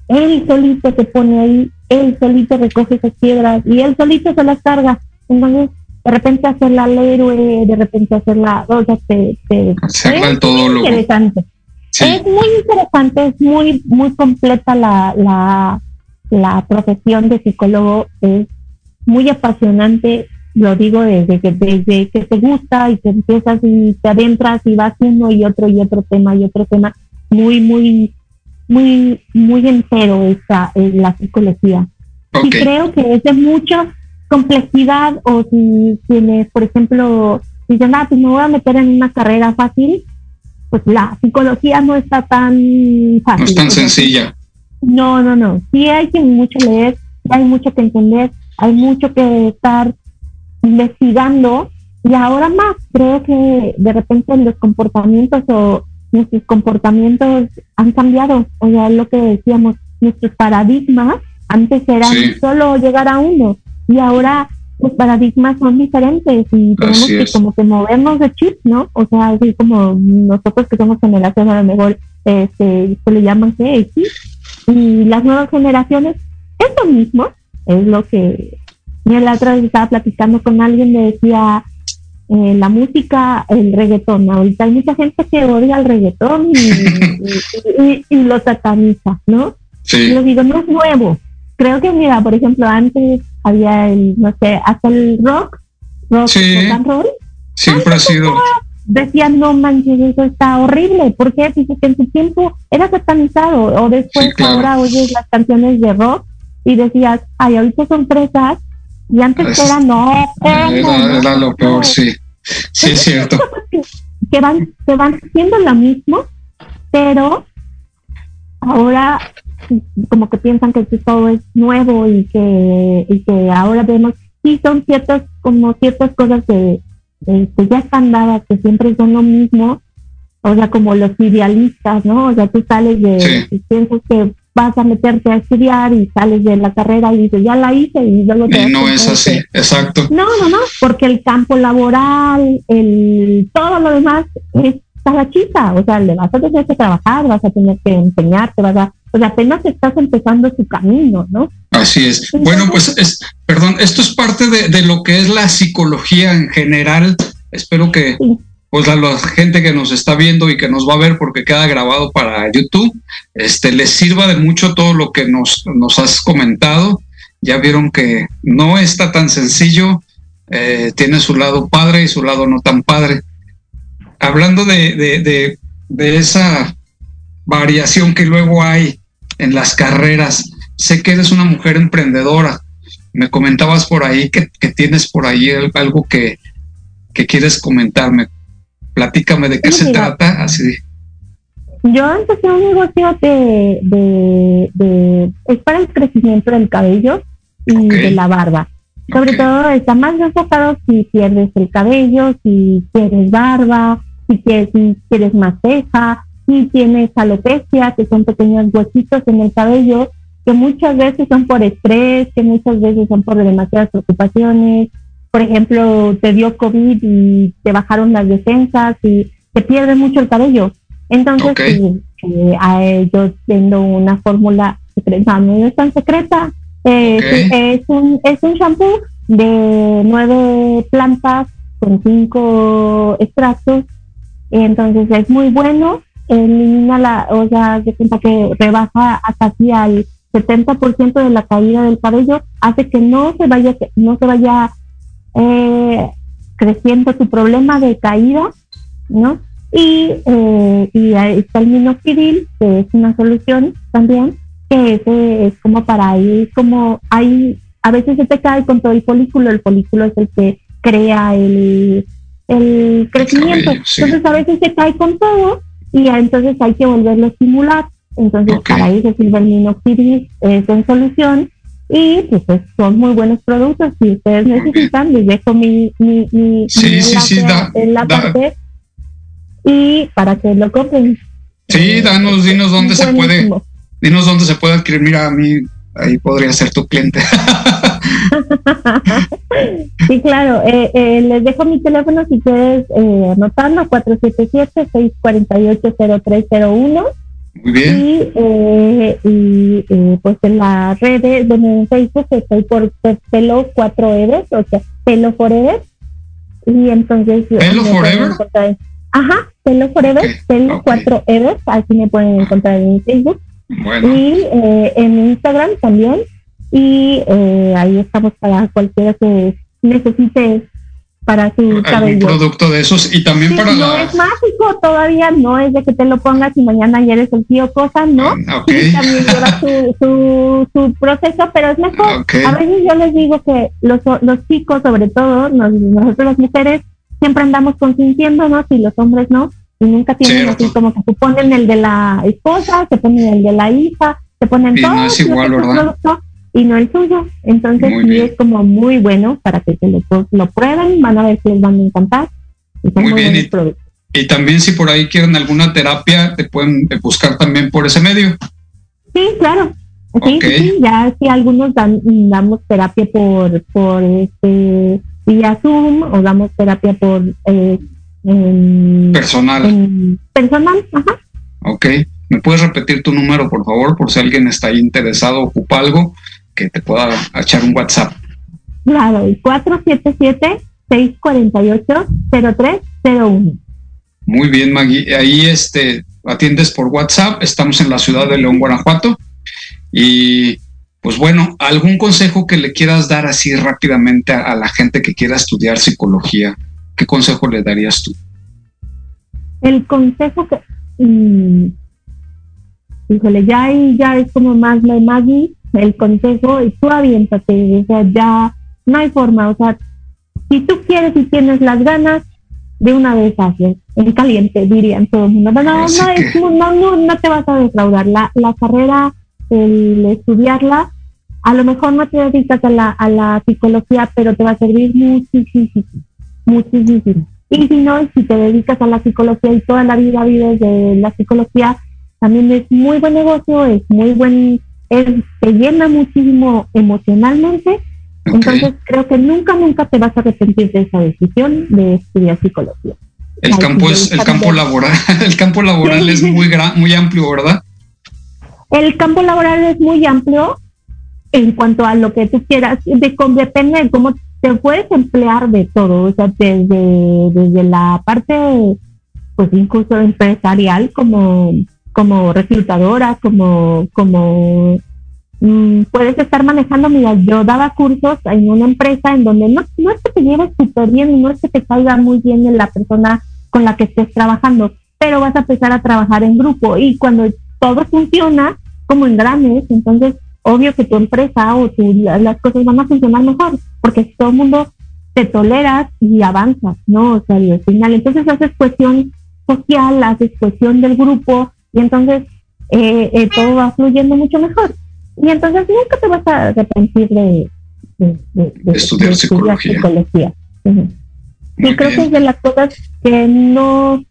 S3: él solito se pone ahí, él solito recoge esas piedras y él solito se las carga. Entonces, de repente hacerla al héroe, de repente hacerla, o sea, te,
S2: es
S3: muy interesante. Es muy interesante, es muy, muy completa la, la, la profesión de psicólogo, es muy apasionante, lo digo desde que, desde que te gusta y que empiezas y te adentras y vas uno y otro y otro tema y otro tema, muy, muy, muy, muy entero esa, es la psicología. Y creo que es de muchos complejidad o si tienes, por ejemplo, si dicen, ah, pues me voy a meter en una carrera fácil, pues la psicología no está tan fácil.
S2: No es tan sencilla.
S3: No, no, no. Sí hay que mucho leer, hay mucho que entender, hay mucho que estar investigando y ahora más creo que de repente los comportamientos o nuestros comportamientos han cambiado. O sea, lo que decíamos, nuestros paradigmas antes eran solo llegar a uno y ahora los paradigmas son diferentes y tenemos que como que movernos de chip, ¿no? O sea, así como nosotros que somos generación a lo mejor este, se le llaman X y las nuevas generaciones es lo mismo, es lo que la otra vez estaba platicando con alguien me decía eh, la música, el reggaetón, ahorita hay mucha gente que odia el reggaetón y, y, lo sataniza, ¿no? Sí. Y yo digo, no es nuevo, creo que mira, por ejemplo, antes había el, no sé, hasta el rock, rock,
S2: sí,
S3: rock and roll.
S2: Siempre ha sido.
S3: decían, no manches, eso está horrible. porque Dice que en su tiempo era satanizado. O después ahora oyes las canciones de rock y decías, ay, ahorita son fresas. Y antes era, no,
S2: era, lo peor, sí. Sí, es cierto. <laughs>
S3: que van, que van haciendo lo mismo, pero ahora como que piensan que todo es nuevo y que, y que ahora vemos, sí son ciertas, como ciertas cosas que, que ya están dadas, que siempre son lo mismo, o sea, como los idealistas, ¿no? O sea, tú sales de, piensas que vas a meterte a estudiar y sales de la carrera y dices, ya la hice y luego
S2: te... Y no es así, exacto.
S3: No, no, no, porque el campo laboral, el todo lo demás es la chica, o sea, le vas a tener que trabajar, vas a tener que enseñarte, vas a, sea, apenas estás empezando su camino, ¿no?
S2: Así es. bueno, pues, es, perdón, esto es parte de, de, lo que es la psicología en general. Espero que, pues, a la gente que nos está viendo y que nos va a ver porque queda grabado para YouTube, este, les sirva de mucho todo lo que nos, nos has comentado. Ya vieron que no está tan sencillo, eh, tiene su lado padre y su lado no tan padre hablando de, esa variación que luego hay en las carreras, sé que eres una mujer emprendedora. Me comentabas por ahí que, tienes por ahí algo que, quieres comentarme. Platícame de qué se trata. Así.
S3: Yo empecé un negocio de, es para el crecimiento del cabello y de la barba. Sobre todo está más enfocado si pierdes el cabello, si quieres barba, si quieres, más ceja, si tienes alopecia, que son pequeños huesitos en el cabello, que muchas veces son por estrés, que muchas veces son por demasiadas preocupaciones. Por ejemplo, te dio COVID y te bajaron las defensas y te pierde mucho el cabello. Entonces, eh, yo tengo una fórmula secreta, no es tan secreta, eh, es, un, es un shampoo de nueve plantas con cinco extractos. Entonces es muy bueno, elimina la, o sea, se cuenta que rebaja hasta aquí al 70% de la caída del cabello, hace que no se vaya, no se vaya eh, creciendo tu problema de caída, ¿no? Y, eh, y está el minoxidil, que es una solución también, que ese es como para ir, como hay, a veces se te cae con todo el folículo, el folículo es el que crea el, el crecimiento. Entonces a veces se cae con todo y entonces hay que volverlo a estimular. Entonces para eso sirve el minoxidil, es en solución y pues, son muy buenos productos. Si ustedes necesitan, les dejo mi, mi, mi, en la parte y para que lo compren.
S2: Sí, danos, dinos dónde se puede, dinos dónde se puede adquirir. Mira, a mí ahí podría ser tu cliente. <laughs> <laughs>
S3: sí, claro. Eh, eh, les dejo mi teléfono si quieres eh, anotarlo, 477-648-0301.
S2: Muy bien.
S3: Y, eh, y pues en las redes, bueno, en Facebook estoy por Pelo 4 Eves, o sea, Pelo Forever. Y entonces...
S2: ¿Pelo Forever?
S3: Ajá, Pelo Forever, Pelo 4 Eves, así me pueden encontrar en Facebook. Y eh, en Instagram también. Y eh, ahí estamos para cualquiera que necesite para su cabello.
S2: producto de esos y también para
S3: no es mágico todavía no es de que te lo pongas y mañana ya eres el tío cosa no
S2: ah,
S3: también lleva su, su, proceso pero es mejor. A veces yo les digo que los, los chicos sobre todo nosotros las mujeres siempre andamos consintiéndonos y los hombres no y nunca tienen así como que se ponen el de la esposa, se ponen el de la hija, se ponen
S2: y
S3: todo
S2: no es igual, ¿verdad?
S3: Y no el suyo. Entonces sí es como muy bueno para que se lo, lo prueben, van a ver si les van a encantar.
S2: muy, bien, y, también si por ahí quieren alguna terapia, te pueden buscar también por ese medio.
S3: Sí, claro. Sí, sí, ya si algunos dan, damos terapia por, por este vía Zoom o damos terapia por eh,
S2: personal.
S3: personal, ajá.
S2: Ok. ¿Me puedes repetir tu número, por favor, por si alguien está ahí interesado, ocupa algo, que te pueda echar un WhatsApp?
S3: Claro, el 477-648-0301.
S2: Muy bien, Maggie. Ahí este, atiendes por WhatsApp. Estamos en la ciudad de León, Guanajuato. Y pues bueno, ¿algún consejo que le quieras dar así rápidamente a la gente que quiera estudiar psicología? ¿qué consejo le darías tú?
S3: el consejo que, mm, híjole, ya ahí ya es como más de Maggie, el consejo, y tú aviéntate, o sea, ya no hay forma, o sea, si tú quieres y tienes las ganas, de una vez haces, en caliente, dirían todo el mundo. No, no, no, no, no, te vas a defraudar. La, la carrera, el estudiarla, a lo mejor no te dedicas a la, a la psicología, pero te va a servir muchísimo, muchísimo. Y si no, si te dedicas a la psicología y toda la vida vives de la psicología, también es muy buen negocio, es muy buen, te llena muchísimo emocionalmente entonces creo que nunca, nunca te vas a arrepentir de esa decisión de estudiar psicología.
S2: El campo es, el campo laboral, <laughs> el campo laboral es muy gran, muy amplio, ¿verdad?
S3: El campo laboral es muy amplio en cuanto a lo que tú quieras, de, depende de cómo te puedes emplear de todo, o sea, desde, desde la parte, pues incluso empresarial, como, como reclutadora, como, como Mm, puedes estar manejando, mira, yo daba cursos en una empresa en donde no, no es que te lleves súper bien y no es que te caiga muy bien en la persona con la que estés trabajando, pero vas a empezar a trabajar en grupo y cuando todo funciona como en grandes, entonces obvio que tu empresa o tu, las cosas van a funcionar mejor, porque todo el mundo te toleras y avanzas, ¿no? O sea, al final, entonces haces cuestión social, haces cuestión del grupo y entonces eh, eh, todo va fluyendo mucho mejor. Y entonces nunca te vas a arrepentir de,
S2: estudiar, psicología.
S3: Y creo que es de las cosas que no,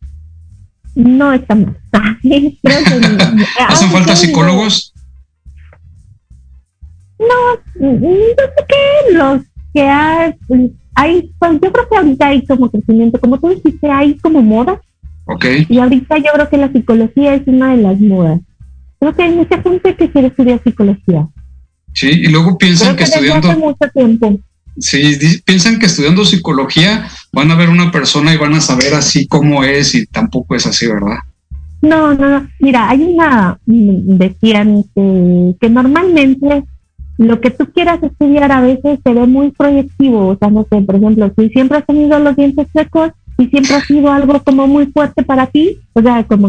S3: no están mal. <laughs> <laughs>
S2: ¿Hacen falta psicólogos?
S3: No, no sé qué, los que hay, hay pues yo creo que ahorita hay como crecimiento, como tú dijiste, hay como moda.
S2: Okay.
S3: Y ahorita yo creo que la psicología es una de las modas. Creo que hay mucha gente que quiere estudiar psicología.
S2: Sí, y luego piensan que, estudiando...
S3: mucho tiempo.
S2: Sí, piensan que estudiando psicología van a ver una persona y van a saber así cómo es y tampoco es así, ¿verdad?
S3: No, no, no. Mira, hay una, decían que, que normalmente lo que tú quieras estudiar a veces se ve muy proyectivo. O sea, no sé, por ejemplo, si siempre has tenido los dientes secos y siempre ha sido algo como muy fuerte para ti, o sea, como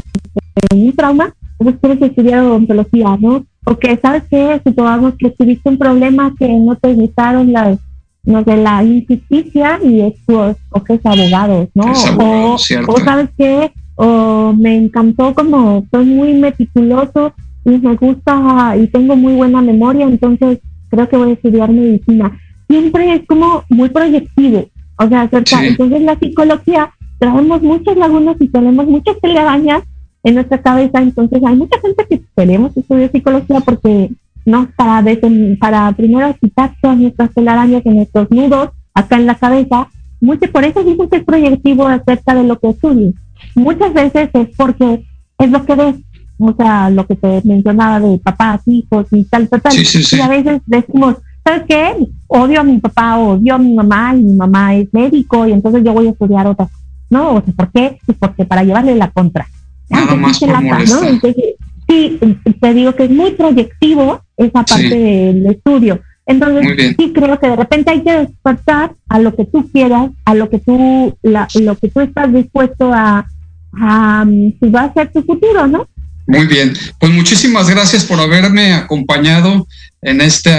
S3: un trauma, pues tienes estudiar odontología, ¿no? O que, ¿sabes qué? Supongamos que tuviste un problema que no te gustaron las, no sé, la injusticia y es o que es abogado, ¿no?
S2: o,
S3: o, ¿sabes qué? O me encantó como soy muy meticuloso y me gusta y tengo muy buena memoria, entonces creo que voy a estudiar medicina. Siempre es como muy proyectivo, o sea, entonces la psicología traemos muchas lagunas y tenemos muchas telarañas en nuestra cabeza. Entonces hay mucha gente que queremos estudiar psicología porque no para, para primero quitar todas nuestras telarañas y nuestros nudos acá en la cabeza. Mucho, por eso dicen que es proyectivo acerca de lo que estudias. Muchas veces es porque es lo que ves, o sea, lo que te mencionaba de papás, hijos y tal, tal, tal. Y a veces decimos, ¿sabes qué? Odio a mi papá, odio a mi mamá y mi mamá es médico y entonces yo voy a estudiar otra. No, o sea, ¿por qué? Pues porque para llevarle la contra.
S2: Nada más por molestar.
S3: sí, te digo que es muy proyectivo esa parte del estudio. Entonces, sí creo que de repente hay que despertar a lo que tú quieras, a lo que tú, lo que tú estás dispuesto a, a, si va a ser tu futuro, ¿no?
S2: Muy bien, pues muchísimas gracias por haberme acompañado en este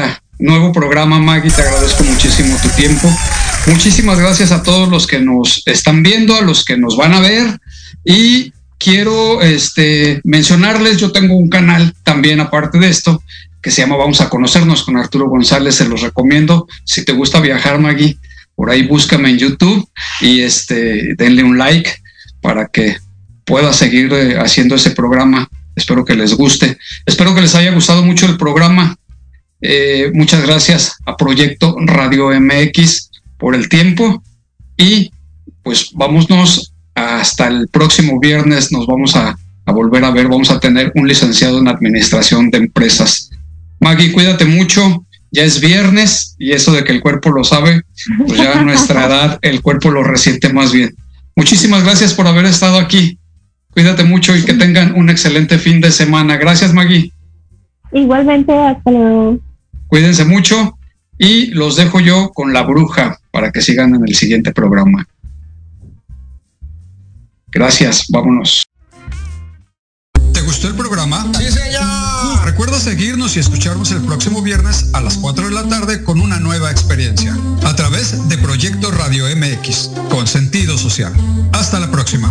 S2: nuevo programa, Maggie. Te agradezco muchísimo tu tiempo. Muchísimas gracias a todos los que nos están viendo, a los que nos van a ver y quiero este, mencionarles, yo tengo un canal también aparte de esto, que se llama Vamos a conocernos con Arturo González, se los recomiendo. Si te gusta viajar, Maggie, por ahí búscame en YouTube y este, denle un like para que pueda seguir eh, haciendo ese programa. Espero que les guste. Espero que les haya gustado mucho el programa. Eh, muchas gracias a Proyecto Radio MX por el tiempo y pues vámonos hasta el próximo viernes nos vamos a, volver a ver, vamos a tener un licenciado en administración de empresas. Maggie, cuídate mucho, ya es viernes y eso de que el cuerpo lo sabe, pues ya a nuestra <laughs> edad el cuerpo lo resiente más bien. Muchísimas gracias por haber estado aquí. Cuídate mucho y que tengan un excelente fin de semana. Gracias, Maggie.
S3: Igualmente, hasta luego.
S2: Cuídense mucho y los dejo yo con la bruja para que sigan en el siguiente programa.
S7: Gracias, vámonos.
S2: ¿Te gustó el programa?
S8: Sí, señor.
S2: Recuerda seguirnos y escucharnos el próximo viernes a las 4 de la tarde con una nueva experiencia a través de Proyecto Radio MX con sentido social. Hasta la próxima.